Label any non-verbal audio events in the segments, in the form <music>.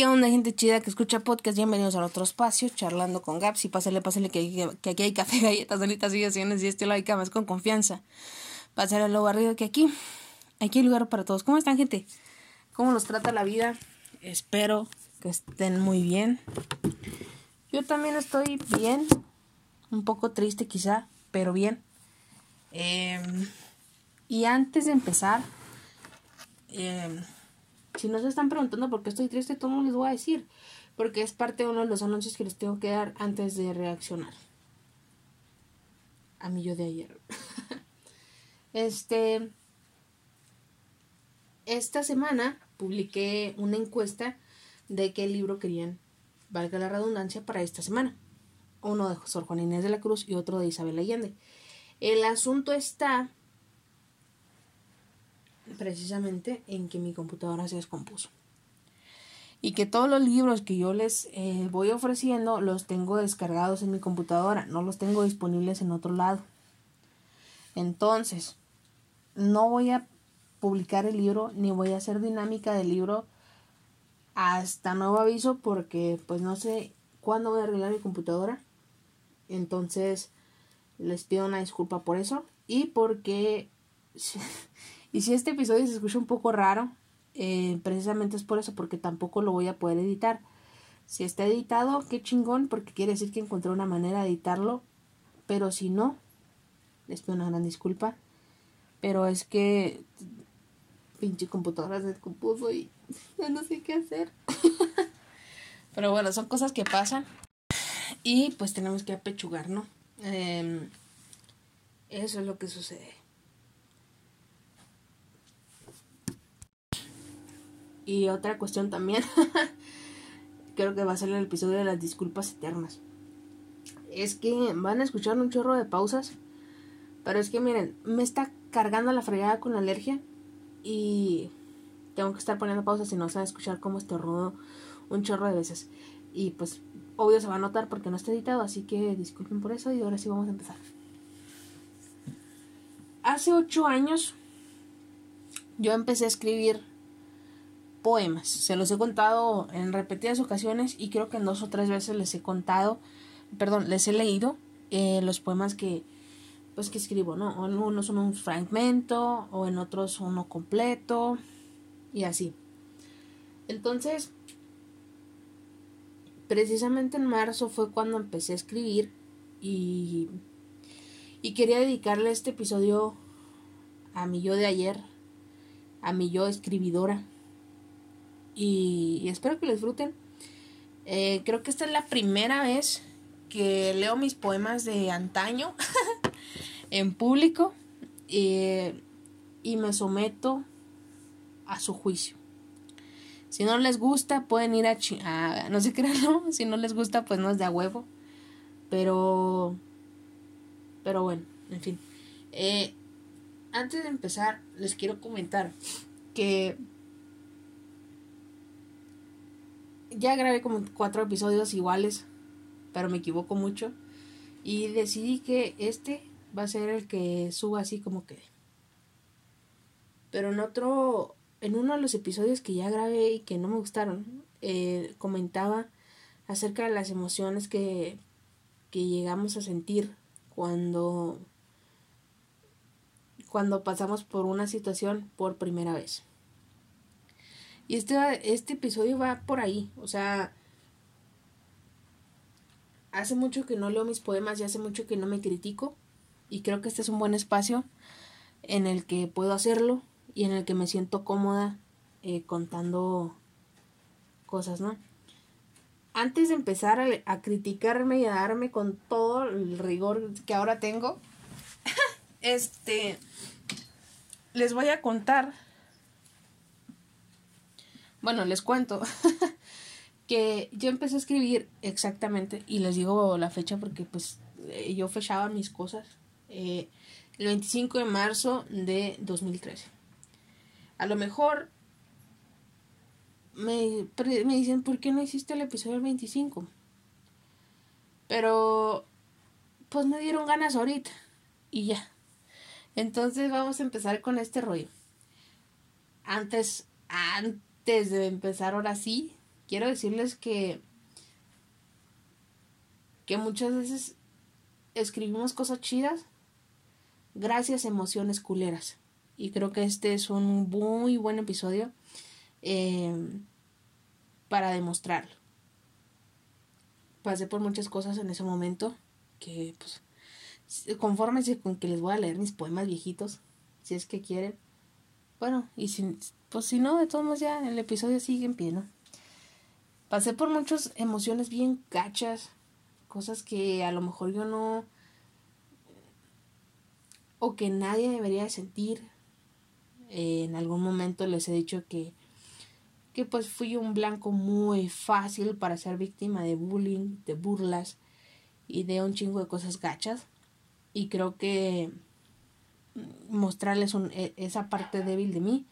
¿Qué gente chida que escucha podcast? Bienvenidos al otro espacio, charlando con Gaps. Y pásale, pásale, que, aquí hay café, <laughs> galletas, donitas y y estilo hay camas con confianza. Pásale lo barrido que aquí. Aquí hay lugar para todos. ¿Cómo están, gente? ¿Cómo los trata la vida? Espero que estén muy bien. Yo también estoy bien. Un poco triste, quizá, pero bien. Em, y antes de empezar, eh, si no se están preguntando por qué estoy triste, todo les voy a decir. Porque es parte de uno de los anuncios que les tengo que dar antes de reaccionar. A mí yo de ayer. <laughs> este. Esta semana publiqué una encuesta de qué libro querían, valga la redundancia, para esta semana. Uno de José Juan Inés de la Cruz y otro de Isabel Allende. El asunto está precisamente en que mi computadora se descompuso. Y que todos los libros que yo les eh, voy ofreciendo los tengo descargados en mi computadora, no los tengo disponibles en otro lado. Entonces, no voy a publicar el libro ni voy a hacer dinámica del libro hasta nuevo aviso porque pues no sé cuándo voy a arreglar mi computadora. Entonces, les pido una disculpa por eso y porque <laughs> Y si este episodio se escucha un poco raro, eh, precisamente es por eso, porque tampoco lo voy a poder editar. Si está editado, qué chingón, porque quiere decir que encontré una manera de editarlo. Pero si no, les pido una gran disculpa. Pero es que pinche computadora se descompuso y <laughs> no sé qué hacer. <laughs> pero bueno, son cosas que pasan. Y pues tenemos que apechugar, ¿no? Em, eso es lo que sucede. Y otra cuestión también, <laughs> creo que va a ser el episodio de las disculpas eternas. Es que van a escuchar un chorro de pausas, pero es que miren, me está cargando la fregada con alergia y tengo que estar poniendo pausas si no se va a escuchar cómo estornudo un chorro de veces. Y pues obvio se va a notar porque no está editado, así que disculpen por eso y ahora sí vamos a empezar. Hace ocho años yo empecé a escribir poemas. Se los he contado en repetidas ocasiones y creo que en dos o tres veces les he contado, perdón, les he leído eh, los poemas que pues que escribo, ¿no? En unos son un fragmento o en otros uno completo y así. Entonces, precisamente en marzo fue cuando empecé a escribir y, y quería dedicarle este episodio a mi yo de ayer, a mi yo escribidora y, espero que lo disfruten. Eh, creo que esta es la primera vez que leo mis poemas de antaño <laughs> en público y me someto a su juicio. Si no les gusta, pueden ir a, no sé qué, <laughs> ¿no? Si no les gusta, pues no es de a huevo. Pero, pero bueno, en fin. Eh, antes de empezar, les quiero comentar que ya grabé como cuatro episodios iguales, pero me equivoco mucho. Y decidí que este va a ser el que suba así como que. Pero en otro, en uno de los episodios que ya grabé y que no me gustaron, eh, comentaba acerca de las emociones que, que llegamos a sentir cuando, cuando pasamos por una situación por primera vez. Y este, este episodio va por ahí. O sea, hace mucho que no leo mis poemas y hace mucho que no me critico. Y creo que este es un buen espacio en el que puedo hacerlo y en el que me siento cómoda eh, contando cosas, ¿no? Antes de empezar a, a, criticarme y a darme con todo el rigor que ahora tengo, <laughs> este, les voy a contar bueno, les cuento <laughs> que yo empecé a escribir exactamente, y les digo la fecha porque pues eh, yo fechaba mis cosas, eh, el 25 de marzo de 2013. A lo mejor me, me dicen, ¿por qué no hiciste el episodio del 25? Pero pues me dieron ganas ahorita y ya. Entonces vamos a empezar con este rollo. Antes, antes de empezar ahora sí, quiero decirles que que muchas veces escribimos cosas chidas gracias a emociones culeras. Y creo que este es un muy buen episodio eh, para demostrarlo. Pasé por muchas cosas en ese momento que pues confórmense con que les voy a leer mis poemas viejitos, si es que quieren. Bueno, y si, pues si no, de todos modos ya el episodio sigue en pie, ¿no? Pasé por muchas emociones bien gachas, cosas que a lo mejor yo no o que nadie debería sentir. en algún momento les he dicho que que pues fui un blanco muy fácil para ser víctima de bullying, de burlas y de un chingo de cosas gachas. Y creo que mostrarles e, esa parte débil de mí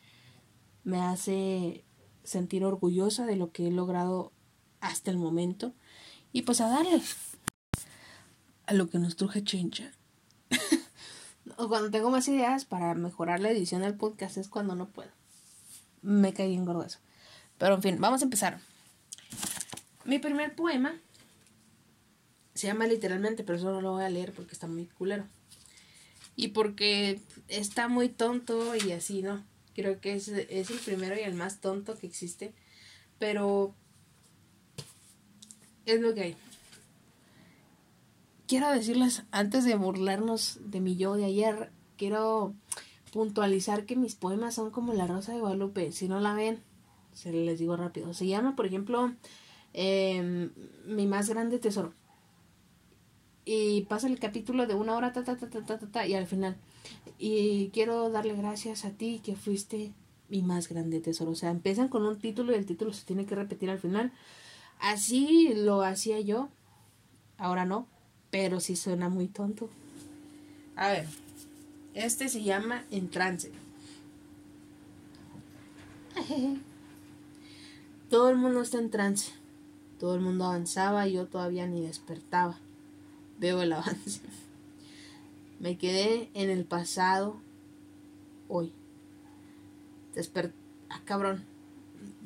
me hace sentir orgullosa de lo que he logrado hasta el momento. Y pues a darle a lo que nos truje chincha. <laughs> cuando tengo más ideas para mejorar la edición del podcast es cuando no puedo. Me caí en. Pero en fin, vamos a empezar. Mi primer poema se llama literalmente, pero eso no lo voy a leer porque está muy culero. Y porque está muy tonto y así, ¿no? Creo que es, es el primero y el más tonto que existe. Pero es lo que hay. Quiero decirles, antes de burlarnos de mi yo de ayer, quiero puntualizar que mis poemas son como la Rosa de Guadalupe. Si no la ven, se les digo rápido. Se llama, por ejemplo, em, Mi más grande tesoro. Y pasa el capítulo de una hora, ta, ta, ta, ta, ta, ta, y al final. Y quiero darle gracias a ti que fuiste mi más grande tesoro. O sea, empiezan con un título y el título se tiene que repetir al final. Así lo hacía yo. Ahora no. Pero sí suena muy tonto. A ver. Este se llama En trance. Todo el mundo está en trance. Todo el mundo avanzaba y yo todavía ni despertaba. Veo el avance. <laughs> Me quedé en el pasado hoy. Desperté. Ah, cabrón.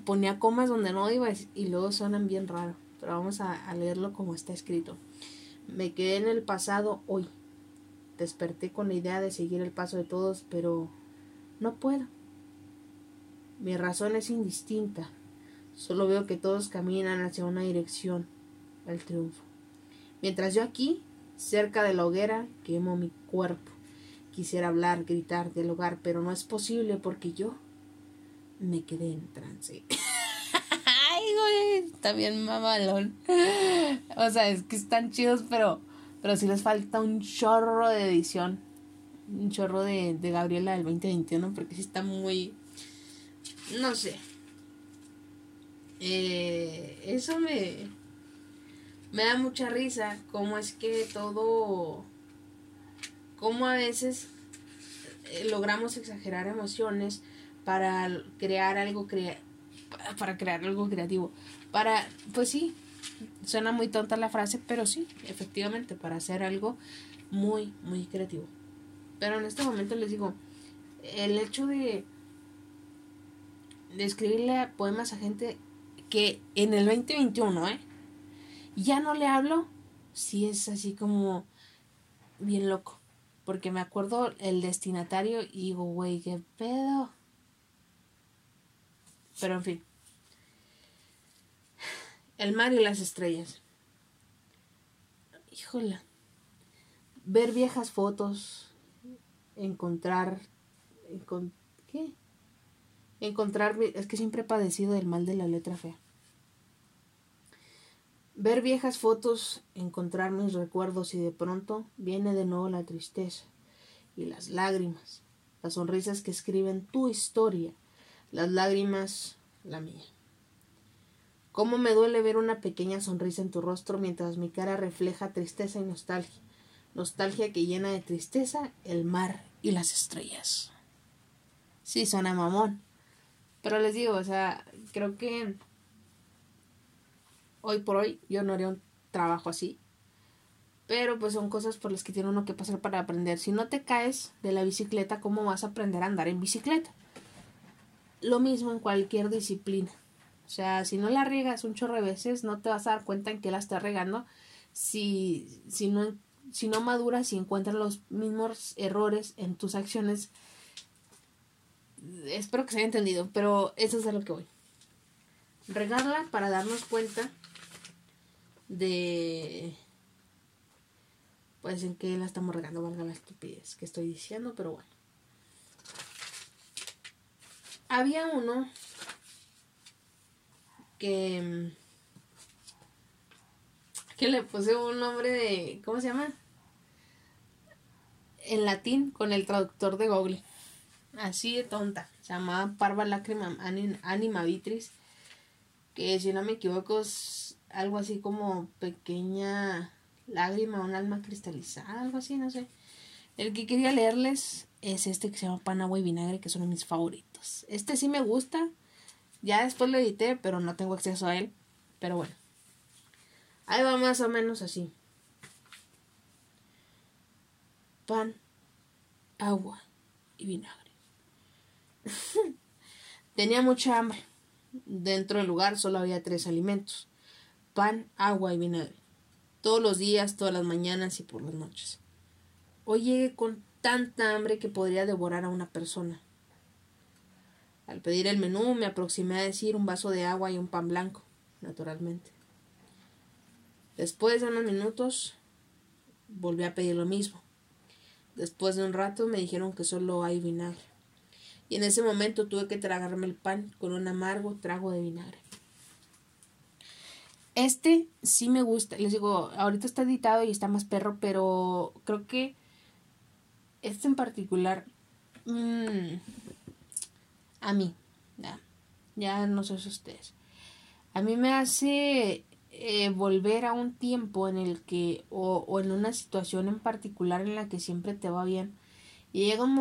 Ponía comas donde no iba y luego suenan bien raro. Pero vamos a, a leerlo como está escrito. Me quedé en el pasado hoy. Desperté con la idea de seguir el paso de todos, pero no puedo. Mi razón es indistinta. Solo veo que todos caminan hacia una dirección, el triunfo. Mientras yo aquí, cerca de la hoguera, quemo mi cuerpo. Quisiera hablar, gritar, dialogar, pero no es posible porque yo me quedé en trance. <laughs> Ay, güey, bien mamalón. O sea, es que están chidos, pero, pero sí les falta un chorro de edición. Un chorro de, de Gabriela del 2021, porque sí está muy. No sé. Eh, eso me, me da mucha risa, cómo es que todo, cómo a veces eh, logramos exagerar emociones para crear algo para crear algo creativo. Para, pues sí, suena muy tonta la frase, pero sí, efectivamente, para hacer algo muy, muy creativo. Pero en este momento les digo, el hecho de, de escribirle poemas a gente que en el 2021, ¿eh? Ya no le hablo si es así como bien loco. Porque me acuerdo el destinatario y digo, güey, qué pedo. Pero en fin. El mar y las estrellas. Híjole. Ver viejas fotos. Encontrar. ¿Qué? Encontrar. Es que siempre he padecido del mal de la letra fea. Ver viejas fotos, encontrar mis recuerdos y de pronto viene de nuevo la tristeza y las lágrimas, las sonrisas que escriben tu historia, las lágrimas la mía. Cómo me duele ver una pequeña sonrisa en tu rostro mientras mi cara refleja tristeza y nostalgia, nostalgia que llena de tristeza el mar y las estrellas. Sí, suena mamón, pero les digo, o sea, creo que hoy por hoy yo no haría un trabajo así. Pero pues son cosas por las que tiene uno que pasar para aprender. Si no te caes de la bicicleta, ¿cómo vas a aprender a andar en bicicleta? Lo mismo en cualquier disciplina. sea, si no la riegas un chorro de veces, no te vas a dar cuenta en que la estás regando. Si, si, no, si no maduras y encuentras los mismos errores en tus acciones, espero que se haya entendido, pero eso es a lo que voy. Regarla para darnos cuenta de pues en que la estamos regando, valga la estupidez que estoy diciendo, pero bueno. Había uno que que le puse un nombre de ¿cómo se llama? En latín con el traductor de Google. Así de tonta. Se llamaba Parva Lacrima Anima Vitris. Que si no me equivoco es algo así como pequeña lágrima, un alma cristalizada, algo así, no sé. El que quería leerles es este que se llama Pan, Agua y Vinagre, que de mis favoritos. Este sí me gusta. Ya después lo edité, pero no tengo acceso a él. Pero bueno. Ahí va más o menos así. Pan, agua y vinagre. <laughs> Tenía mucha hambre. Dentro del lugar solo había tres alimentos. Pan, agua y vinagre todos los días, todas las mañanas y por las noches. Hoy llegué con tanta hambre que podría devorar a una persona. Al pedir el menú me aproximé a decir un vaso de agua y un pan blanco, naturalmente. Después de unos minutos volví a pedir lo mismo. Después de un rato me dijeron que solo hay vinagre. Y en ese momento tuve que tragarme el pan con un amargo trago de vinagre. Este sí me gusta. Les digo, ahorita está editado y está más perro, pero creo que este en particular, mmm, a mí, ya, ya no sé si ustedes, a mí me hace eh, volver a un tiempo en el que, o, o, en una situación en particular en la que siempre te va bien. Y llega un,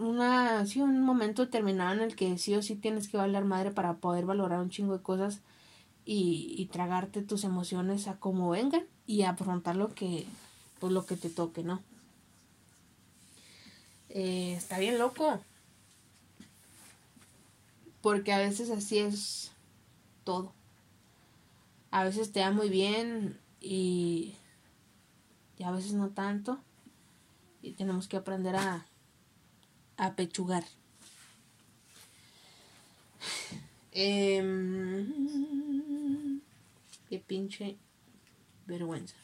una, sí, un momento determinado en el que sí o sí tienes que valer madre para poder valorar un chingo de cosas y, tragarte tus emociones a como vengan y afrontar lo que, pues lo que te toque, ¿no? Eh, está bien loco. Porque a veces así es todo. A veces te da muy bien y, y a veces no tanto. Y tenemos que aprender a, a pechugar. <sighs> Eh, Qué pinche vergüenza.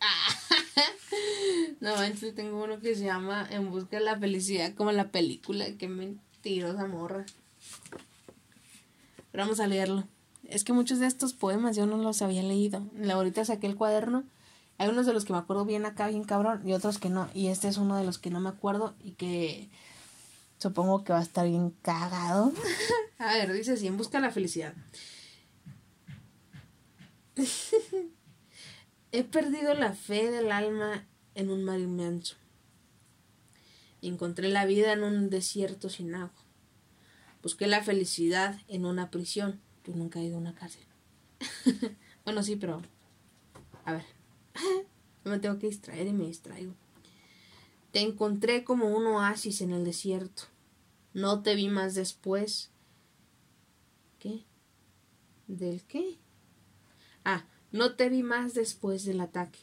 <laughs> no manches, tengo uno que se llama En busca de la felicidad, como la película. Qué mentirosa morra. Pero vamos a leerlo. Es que muchos de estos poemas yo no los había leído. Ahorita saqué el cuaderno. Hay unos de los que me acuerdo bien acá, bien cabrón, y otros que no. Y este es uno de los que no me acuerdo y que Supongo que va a estar bien cagado. <laughs> a ver, dice así, en busca de la felicidad. <laughs> He perdido la fe del alma en un mar inmenso. Encontré la vida en un desierto sin agua. Busqué la felicidad en una prisión. Yo nunca he ido a una cárcel. <laughs> bueno, sí, pero... A ver. Me tengo que distraer y me distraigo. Te encontré como un oasis en el desierto. No te vi más después. ¿Qué? ¿Del qué? Ah, no te vi más después del ataque.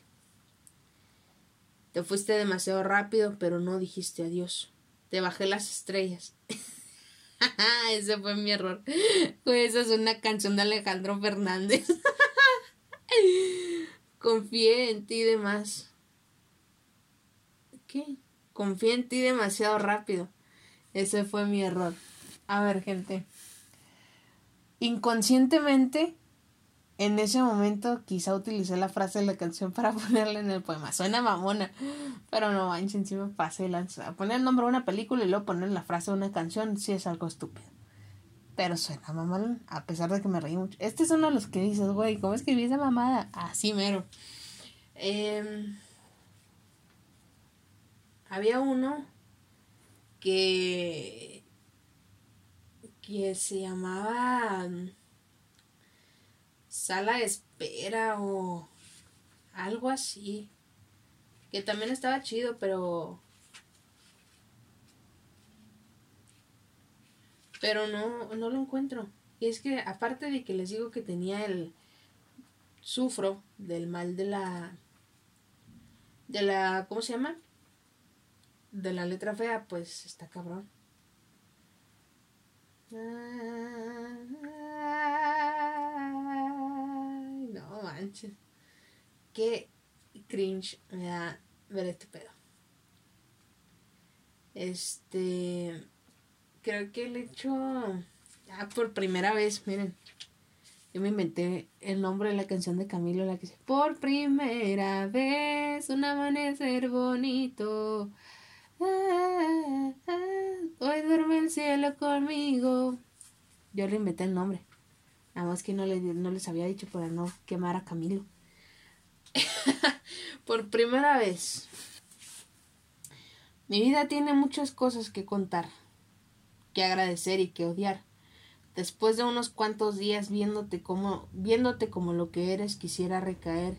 Te fuiste demasiado rápido, pero no dijiste adiós. Te bajé las estrellas. <laughs> Ese fue mi error. esa es una canción de Alejandro Fernández. <laughs> Confié en ti de más. ¿Qué? Confié en ti demasiado rápido. Ese fue mi error. A ver, gente. Inconscientemente, en ese momento quizá utilicé la frase de la canción para <laughs> ponerla en el poema. Suena mamona, pero no manchen, si me pasé. Poner el nombre de una película y luego poner la frase de una canción sí es algo estúpido. Pero suena mamón, a pesar de que me reí mucho. Este es uno de los que dices, güey, ¿cómo escribí esa mamada? Así mero. Eh, había uno que, que se llamaba mm, sala de espera o algo así. Que también estaba chido, pero... Pero no, no lo encuentro. Y es que aparte de que les digo que tenía el... Sufro del mal de la... De la... ¿Cómo se llama? De la letra fea, pues está cabrón. No manches. Qué cringe me da ver este pedo. Este. Creo que el hecho. Ya por primera vez, miren. Yo me inventé el nombre de la canción de Camilo, la que dice: Por primera vez, un amanecer bonito. Hoy duerme el cielo conmigo. Yo le inventé el nombre. Nada más que no, le, no les había dicho para no quemar a Camilo. <laughs> por primera vez. Mi vida tiene muchas cosas que contar, que agradecer y que odiar. Después de unos cuantos días viéndote como, viéndote como lo que eres, quisiera recaer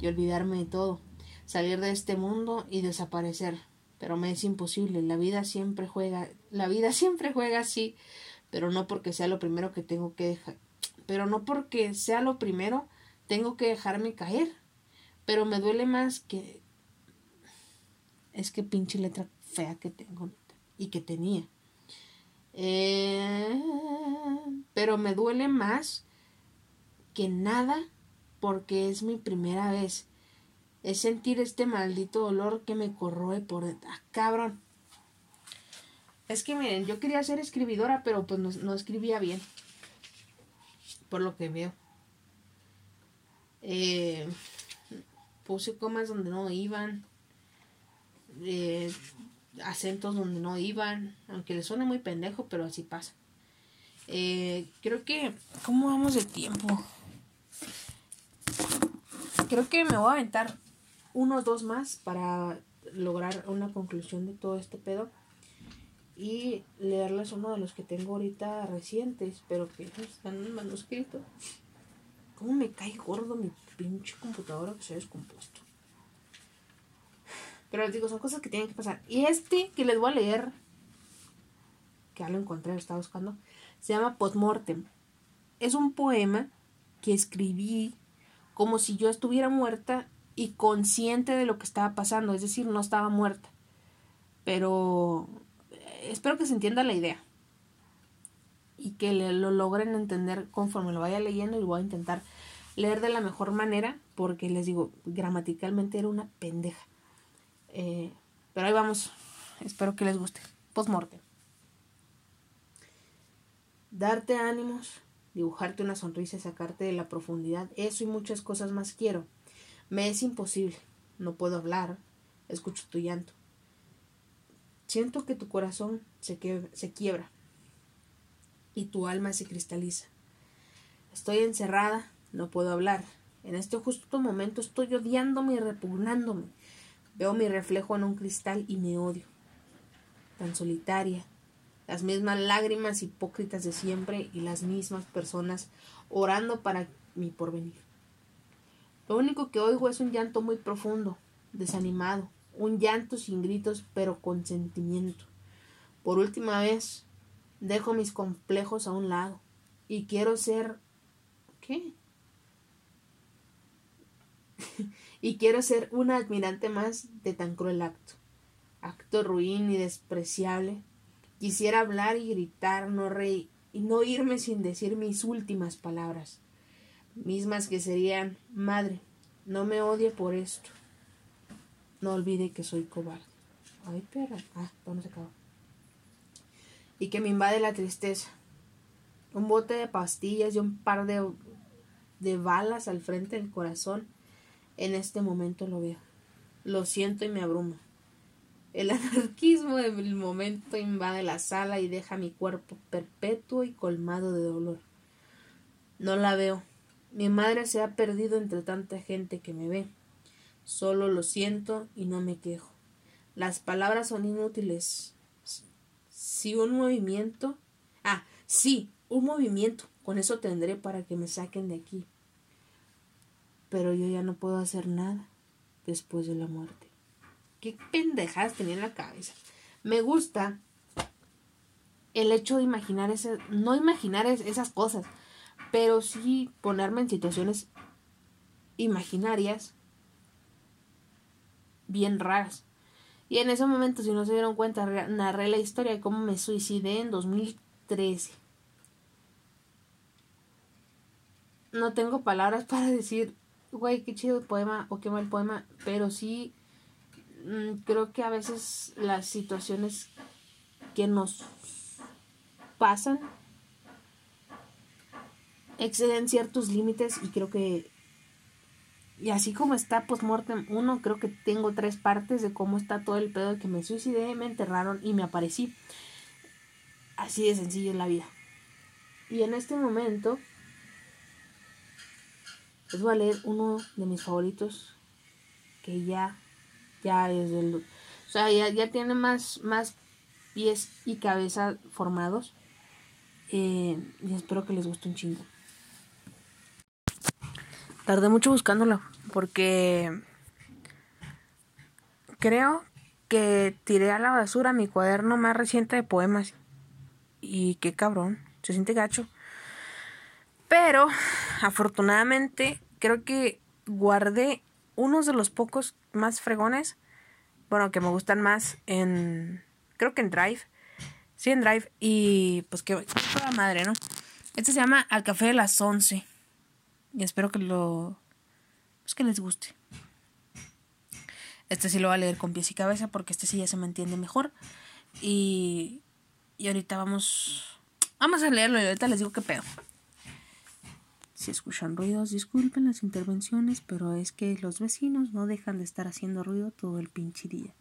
y olvidarme de todo, salir de este mundo y desaparecer. Pero me es imposible, la vida siempre juega, la vida <laughs> siempre juega así, pero no porque sea lo primero que tengo que dejar, pero no porque sea lo primero, tengo que dejarme caer. Pero me duele más que es que pinche letra fea que tengo y que tenía. Eh, pero me duele más que nada porque es mi primera vez. Es sentir este maldito dolor que me corroe por. Ah, cabrón. Es que miren, yo quería ser escribidora, pero pues no, escribía bien. Por lo que veo. Eh, puse comas donde no iban eh, acentos donde no iban, aunque le suene muy pendejo, pero así pasa. Eh, creo que, ¿cómo vamos de tiempo? Creo que me voy a aventar unos dos más para lograr una conclusión de todo este pedo y leerles uno de los que tengo ahorita recientes, pero que están en manuscrito. ¿Cómo me cae gordo mi pinche computadora que se ha descompuesto? Pero les digo, son cosas que tienen que pasar. Y este que les voy a leer, que ya lo encontré, lo estaba buscando, se llama Postmortem. Es un poema que escribí como si yo estuviera muerta y consciente de lo que estaba pasando, es decir, no estaba muerta. Pero eh, espero que se entienda la idea y que lo logren entender conforme lo vaya leyendo y voy a intentar leer de la mejor manera porque les digo, gramaticalmente era una pendeja. Eh, pero ahí vamos. Espero que les guste. Postmortem. Darte ánimos, dibujarte una sonrisa sacarte de la profundidad. Eso y muchas cosas más quiero. Me es imposible. No puedo hablar. Escucho tu llanto. Siento que tu corazón se, se quiebra y tu alma se cristaliza. Estoy encerrada, no puedo hablar. En este justo momento estoy odiándome y repugnándome. Veo mi reflejo en un cristal y me odio. Tan solitaria. Las mismas lágrimas hipócritas de siempre y las mismas personas orando para mi porvenir. Lo único que oigo es un llanto muy profundo, desanimado, un llanto sin gritos pero con sentimiento. Por última vez, dejo mis complejos a un lado y quiero ser... ¿Qué? <laughs> y quiero ser una admirante más de tan cruel acto. Acto ruin y despreciable. Quisiera hablar y gritar, no reír y no irme sin decir mis últimas palabras, mismas que serían Madre, no me odie por esto. No olvide que soy cobarde. Ay, perra. Ah, no se acabó. Y que me invade la tristeza. Un bote de pastillas y un par de, de balas al frente del corazón en este momento lo veo. Lo siento y me abruma. El <laughs> anarquismo del momento invade la sala y deja mi cuerpo perpetuo y colmado de dolor. No la veo. Mi madre se ha perdido entre tanta gente que me ve. Solo lo siento y no me quejo. Las palabras son inútiles. Si un movimiento. Ah, sí, un movimiento. Con eso tendré para que me saquen de aquí pero yo ya no puedo hacer nada después de la muerte. ¿Qué pendejadas tenía en la cabeza? Me gusta el hecho de imaginar ese, no imaginar esas cosas, pero sí ponerme en situaciones imaginarias bien raras. Y en ese momento, si no se dieron cuenta, narré la historia de cómo me suicidé en 2013. No tengo palabras <laughs> para decir, güey, qué chido el poema o qué mal poema, pero sí mm, creo que a veces las situaciones que nos pasan exceden ciertos límites y creo que y así como está Postmortem 1, creo que tengo tres partes de cómo está todo el pedo de que me suicidé, me enterraron y me aparecí. Así de sencillo es la vida. Y en este momento les voy a leer uno de mis favoritos que ya ya es del o sea, ya, ya tiene más más pies y cabeza formados. Eh, y espero que les guste un chingo. Tardé mucho buscándolo porque creo que tiré a la basura mi cuaderno más reciente de poemas. Y qué cabrón, se siente gacho. Pero afortunadamente creo que guardé unos de los pocos más fregones. Bueno, que me gustan más en... Creo que en Drive. Sí, en Drive. Y pues que... Toda madre, ¿no? Este se llama Al Café de las 11. Y espero que lo. Pues que les guste. Este sí lo voy a leer con pies y cabeza porque este sí ya se me entiende mejor. Y. Y ahorita vamos. Vamos a leerlo y ahorita les digo qué pedo. Si escuchan ruidos, disculpen las intervenciones, pero es que los vecinos no dejan de estar haciendo ruido todo el pinche día.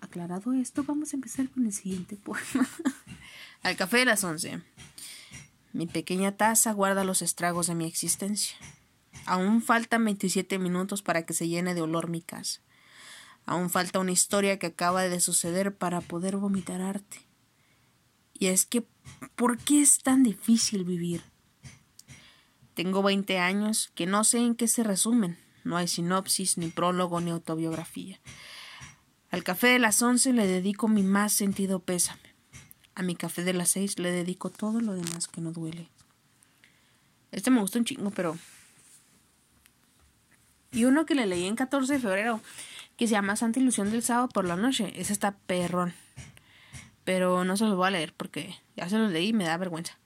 Aclarado esto, vamos a empezar con el siguiente poema. <laughs> Al café de las once. Mi pequeña taza guarda los estragos de mi existencia. Aún faltan 27 minutos para que se llene de olor mi casa. Aún falta una historia que acaba de suceder para poder vomitar arte. Y es que, ¿por qué es tan difícil vivir? Tengo 20 años que no sé en qué se resumen. No hay sinopsis, ni prólogo, ni autobiografía. Al café de las 11 le dedico mi más sentido pésame. A mi café de las seis le dedico todo lo demás que no duele. Este me gusta un chingo, pero... Y uno que le leí en 14 de febrero, que se llama Santa Ilusión del Sábado por la Noche. Ese está perrón. Pero no se los voy a leer porque ya se los leí y me da vergüenza.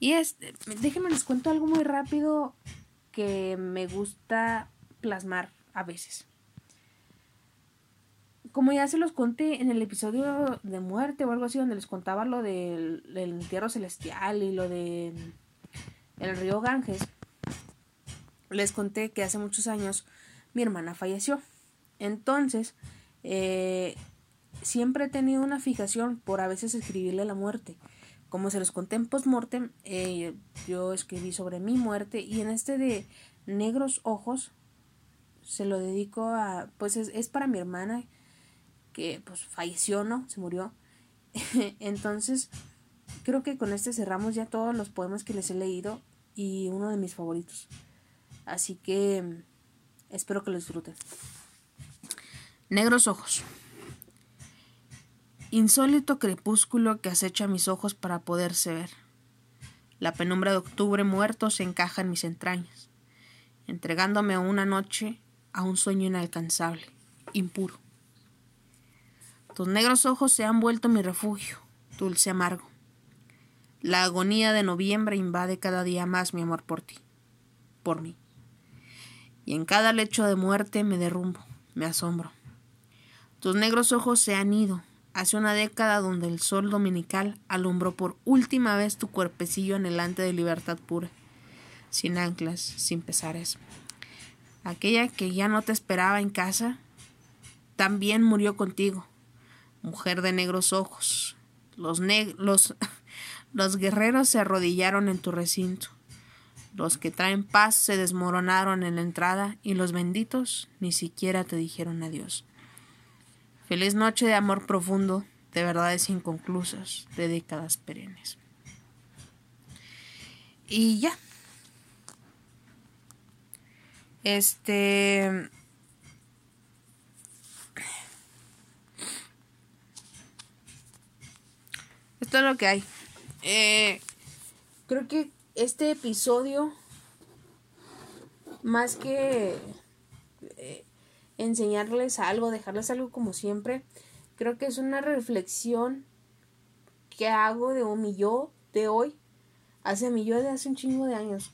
Y es, déjenme les cuento algo muy rápido que me gusta plasmar a veces como ya se los conté en el episodio de muerte o algo así, donde les contaba lo del, entierro celestial y lo de el río Ganges, les conté que hace muchos años mi hermana falleció. Entonces, eh, siempre he tenido una fijación por a veces escribirle la muerte. Como se los conté en postmortem, eh, yo escribí sobre mi muerte y en este de Negros Ojos se lo dedico a, pues es, es para mi hermana que pues falleció, ¿no? Se murió. <laughs> Entonces, creo que con este cerramos ya todos los poemas que les he leído y uno de mis favoritos. Así que espero que lo disfruten. Negros ojos. Insólito crepúsculo que acecha mis ojos para poderse ver. La penumbra de octubre muerto se encaja en mis entrañas, entregándome a una noche a un sueño inalcanzable, impuro. Tus negros ojos se han vuelto mi refugio, dulce amargo. La agonía de noviembre invade cada día más mi amor por ti, por mí. Y en cada lecho de muerte me derrumbo, me asombro. Tus negros ojos se han ido, hace una década donde el sol dominical alumbró por última vez tu cuerpecillo anhelante de libertad pura, sin anclas, sin pesares. Aquella que ya no te esperaba en casa, también murió contigo, mujer de negros ojos. Los, los, <laughs> los guerreros se arrodillaron en tu recinto. Los que traen paz se desmoronaron en la entrada y los benditos ni siquiera te dijeron adiós. Feliz noche de amor profundo, de verdades inconclusas, de décadas perennes. Y ya. Este. Lo que hay. Eh, creo que este episodio, más que eh, enseñarles algo, dejarles algo como siempre, creo que es una reflexión que hago de mi yo de hoy hacia mi yo de hace un chingo de años.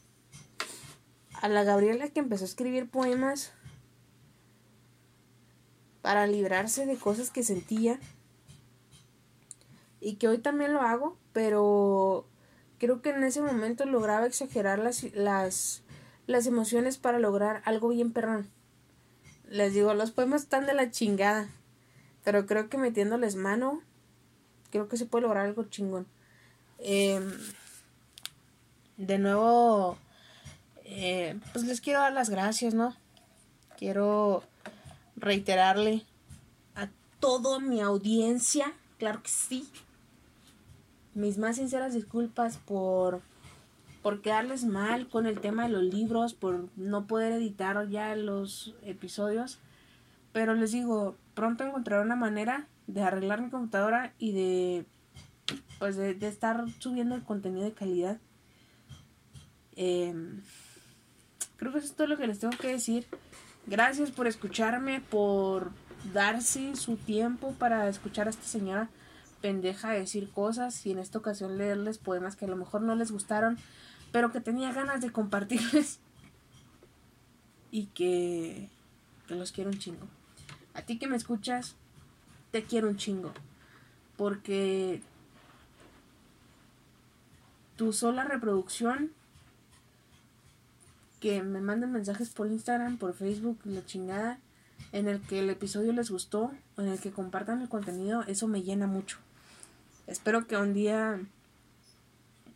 A la Gabriela que empezó a escribir poemas para librarse de cosas que sentía y que hoy también lo hago, pero creo que en ese momento lograba exagerar las, las, las emociones para lograr algo bien perrón. Les digo, los poemas están de la chingada, pero creo que metiéndoles mano, creo que se puede lograr algo chingón. Em, de nuevo, eh, pues les quiero dar las gracias, ¿no? Quiero reiterarle a toda mi audiencia, claro que sí, mis más sinceras disculpas por por quedarles mal con el tema de los libros, por no poder editar ya los episodios. Pero les digo, pronto encontraré una manera de arreglar mi computadora y de pues de, estar subiendo el contenido de calidad. Em, creo que eso es todo lo que les tengo que decir. Gracias por escucharme, por darse su tiempo para escuchar a esta señora pendeja decir cosas y en esta ocasión leerles poemas que a lo mejor no les gustaron, pero que tenía ganas de compartirles y que, que los quiero un chingo. A ti que me escuchas, te quiero un chingo, porque tu sola reproducción, que me manden mensajes por Instagram, por Facebook, la chingada, en el que el episodio les gustó, en el que compartan el contenido, eso me llena mucho. Espero que un día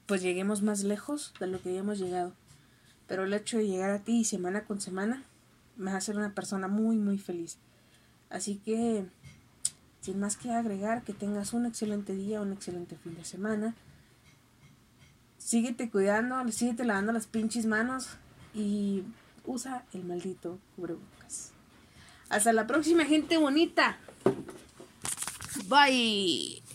pues lleguemos más lejos de lo que hemos llegado. Pero el hecho de llegar a ti semana con semana me a hacer una persona muy muy feliz. Así que sin más que agregar, que tengas un excelente día, un excelente fin de semana. Síguete cuidando, síguete lavando las pinches manos y usa el maldito cubrebocas. Hasta la próxima, gente bonita. Bye.